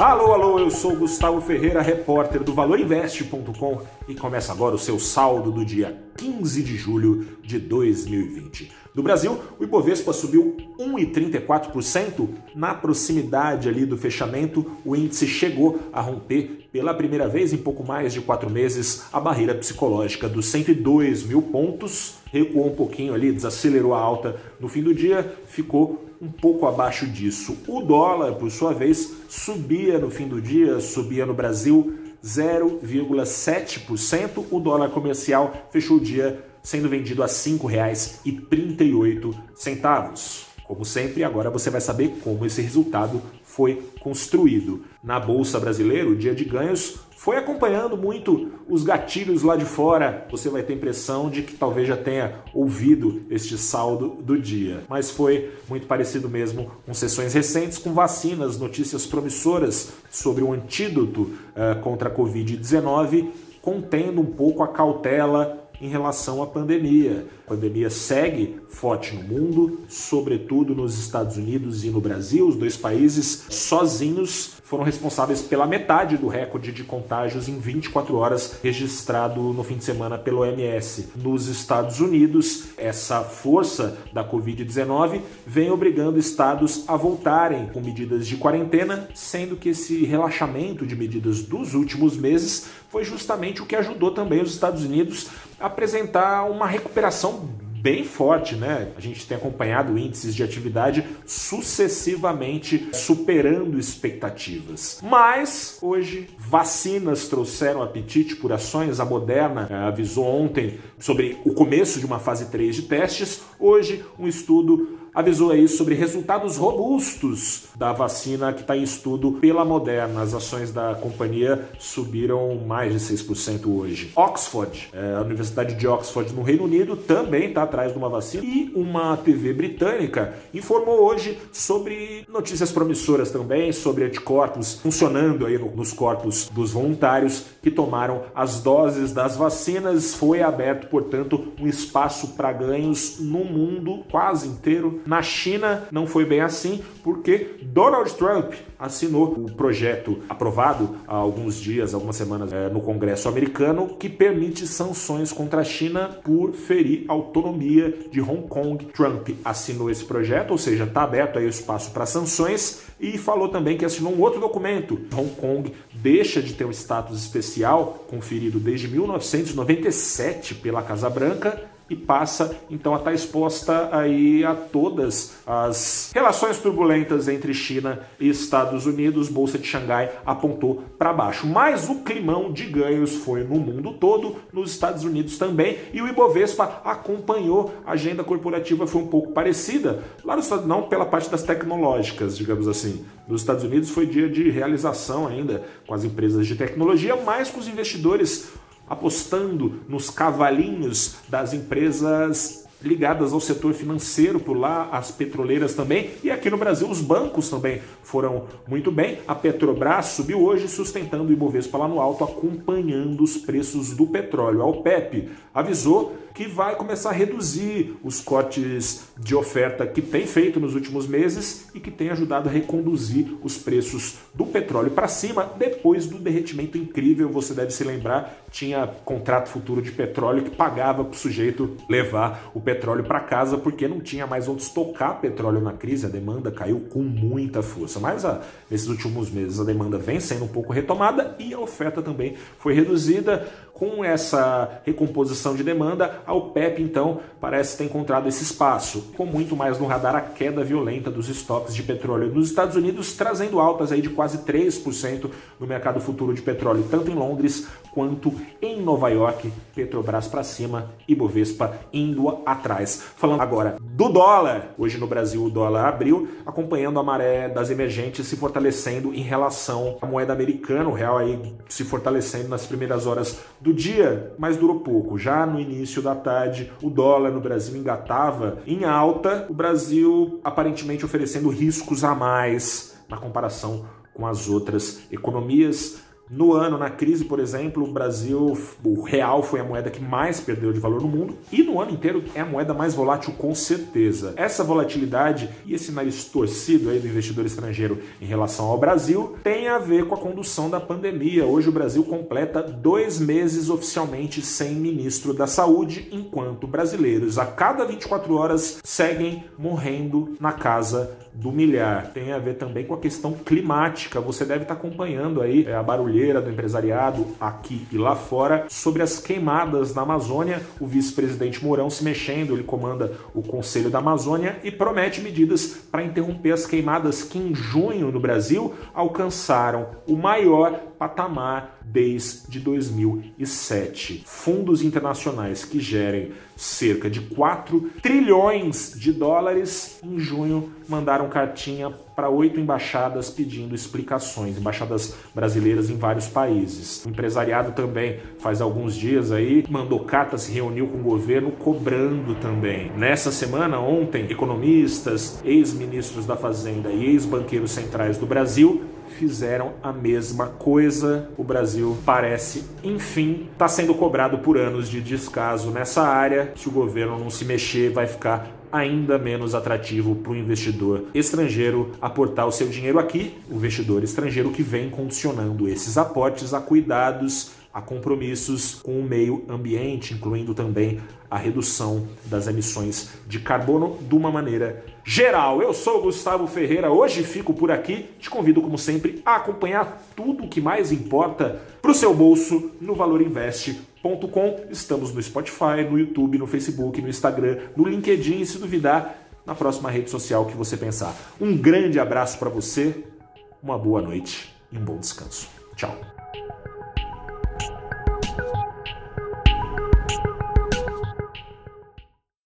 Alô, alô, eu sou Gustavo Ferreira, repórter do ValorInvest.com e começa agora o seu saldo do dia 15 de julho de 2020. No Brasil, o Ibovespa subiu 1,34%. Na proximidade ali do fechamento, o índice chegou a romper pela primeira vez em pouco mais de quatro meses a barreira psicológica dos 102 mil pontos. Recuou um pouquinho ali, desacelerou a alta no fim do dia, ficou um pouco abaixo disso. O dólar, por sua vez, subia no fim do dia, subia no Brasil 0,7%. O dólar comercial fechou o dia sendo vendido a R$ 5,38. Como sempre, agora você vai saber como esse resultado foi construído. Na Bolsa Brasileira, o dia de ganhos foi acompanhando muito os gatilhos lá de fora. Você vai ter impressão de que talvez já tenha ouvido este saldo do dia. Mas foi muito parecido mesmo com sessões recentes com vacinas, notícias promissoras sobre o antídoto uh, contra a Covid-19, contendo um pouco a cautela em relação à pandemia. A pandemia segue forte no mundo, sobretudo nos Estados Unidos e no Brasil. Os dois países sozinhos foram responsáveis pela metade do recorde de contágios em 24 horas registrado no fim de semana pelo OMS. Nos Estados Unidos, essa força da Covid-19 vem obrigando estados a voltarem com medidas de quarentena, sendo que esse relaxamento de medidas dos últimos meses foi justamente o que ajudou também os Estados Unidos a apresentar uma recuperação bem forte, né? A gente tem acompanhado índices de atividade sucessivamente superando expectativas. Mas hoje vacinas trouxeram apetite por ações. A Moderna eh, avisou ontem sobre o começo de uma fase 3 de testes. Hoje um estudo avisou aí sobre resultados robustos da vacina que está em estudo pela Moderna. As ações da companhia subiram mais de 6% hoje. Oxford, é, a Universidade de Oxford no Reino Unido, também está atrás de uma vacina. E uma TV britânica informou hoje sobre notícias promissoras também, sobre anticorpos funcionando aí nos corpos dos voluntários que tomaram as doses das vacinas. Foi aberto, portanto, um espaço para ganhos no mundo quase inteiro na China não foi bem assim, porque Donald Trump assinou o projeto aprovado há alguns dias, algumas semanas é, no Congresso americano, que permite sanções contra a China por ferir a autonomia de Hong Kong. Trump assinou esse projeto, ou seja, está aberto aí o espaço para sanções e falou também que assinou um outro documento. Hong Kong deixa de ter um status especial conferido desde 1997 pela Casa Branca e passa então a estar exposta aí a todas as relações turbulentas entre China e Estados Unidos. Bolsa de Xangai apontou para baixo, mas o climão de ganhos foi no mundo todo, nos Estados Unidos também, e o Ibovespa acompanhou. A agenda corporativa foi um pouco parecida, lá não pela parte das tecnológicas, digamos assim. Nos Estados Unidos foi dia de realização ainda com as empresas de tecnologia, mas com os investidores apostando nos cavalinhos das empresas ligadas ao setor financeiro por lá, as petroleiras também, e aqui no Brasil os bancos também foram muito bem. A Petrobras subiu hoje, sustentando o Ibovespa lá no alto, acompanhando os preços do petróleo. A OPEP avisou que vai começar a reduzir os cortes de oferta que tem feito nos últimos meses e que tem ajudado a reconduzir os preços do petróleo para cima depois do derretimento incrível. Você deve se lembrar, tinha contrato futuro de petróleo que pagava para o sujeito levar o petróleo para casa porque não tinha mais onde estocar petróleo na crise. A demanda caiu com muita força. Mas ah, nesses últimos meses a demanda vem sendo um pouco retomada e a oferta também foi reduzida. Com essa recomposição de demanda, a OPEP então parece ter encontrado esse espaço, com muito mais no radar a queda violenta dos estoques de petróleo nos Estados Unidos, trazendo altas aí de quase 3% no mercado futuro de petróleo, tanto em Londres quanto em Nova York. Petrobras para cima e Bovespa indo atrás. Falando agora do dólar, hoje no Brasil o dólar abriu, acompanhando a maré das emergentes se fortalecendo em relação à moeda americana, o real aí se fortalecendo nas primeiras horas do do dia, mas durou pouco. Já no início da tarde, o dólar no Brasil engatava em alta, o Brasil aparentemente oferecendo riscos a mais na comparação com as outras economias No ano, na crise, por exemplo, o Brasil, o real foi a moeda que mais perdeu de valor no mundo e no ano inteiro é a moeda mais volátil com certeza. Essa volatilidade e esse nariz torcido aí do investidor estrangeiro em relação ao Brasil tem a ver com a condução da pandemia. Hoje o Brasil completa dois meses oficialmente sem ministro da saúde, enquanto brasileiros a cada 24 horas seguem morrendo na casa do milhar. Tem a ver também com a questão climática. Você deve estar acompanhando aí é, a barulheira do empresariado aqui e lá fora sobre as queimadas na Amazônia. O vice-presidente Mourão se mexendo, ele comanda o Conselho da Amazônia e promete medidas para interromper as queimadas que em junho no Brasil alcançaram o maior patamar desde 2007. Fundos internacionais que gerem cerca de 4 trilhões de dólares em junho mandaram cartinha para oito embaixadas pedindo explicações, embaixadas brasileiras em vários países. O empresariado também, faz alguns dias aí, mandou carta, se reuniu com o governo cobrando também. Nessa semana, ontem, economistas, ex-ministros da Fazenda e ex-banqueiros centrais do Brasil fizeram a mesma coisa. O Brasil parece, enfim, está sendo cobrado por anos de descaso nessa área. Se o governo não se mexer, vai ficar ainda menos atrativo para o investidor estrangeiro aportar o seu dinheiro aqui. O investidor estrangeiro que vem condicionando esses aportes a cuidados a compromissos com o meio ambiente, incluindo também a redução das emissões de carbono de uma maneira geral. Eu sou Gustavo Ferreira, hoje fico por aqui. Te convido, como sempre, a acompanhar tudo o que mais importa para o seu bolso no valorinvest.com. Estamos no Spotify, no YouTube, no Facebook, no Instagram, no LinkedIn e, se duvidar, na próxima rede social que você pensar. Um grande abraço para você, uma boa noite e um bom descanso. Tchau.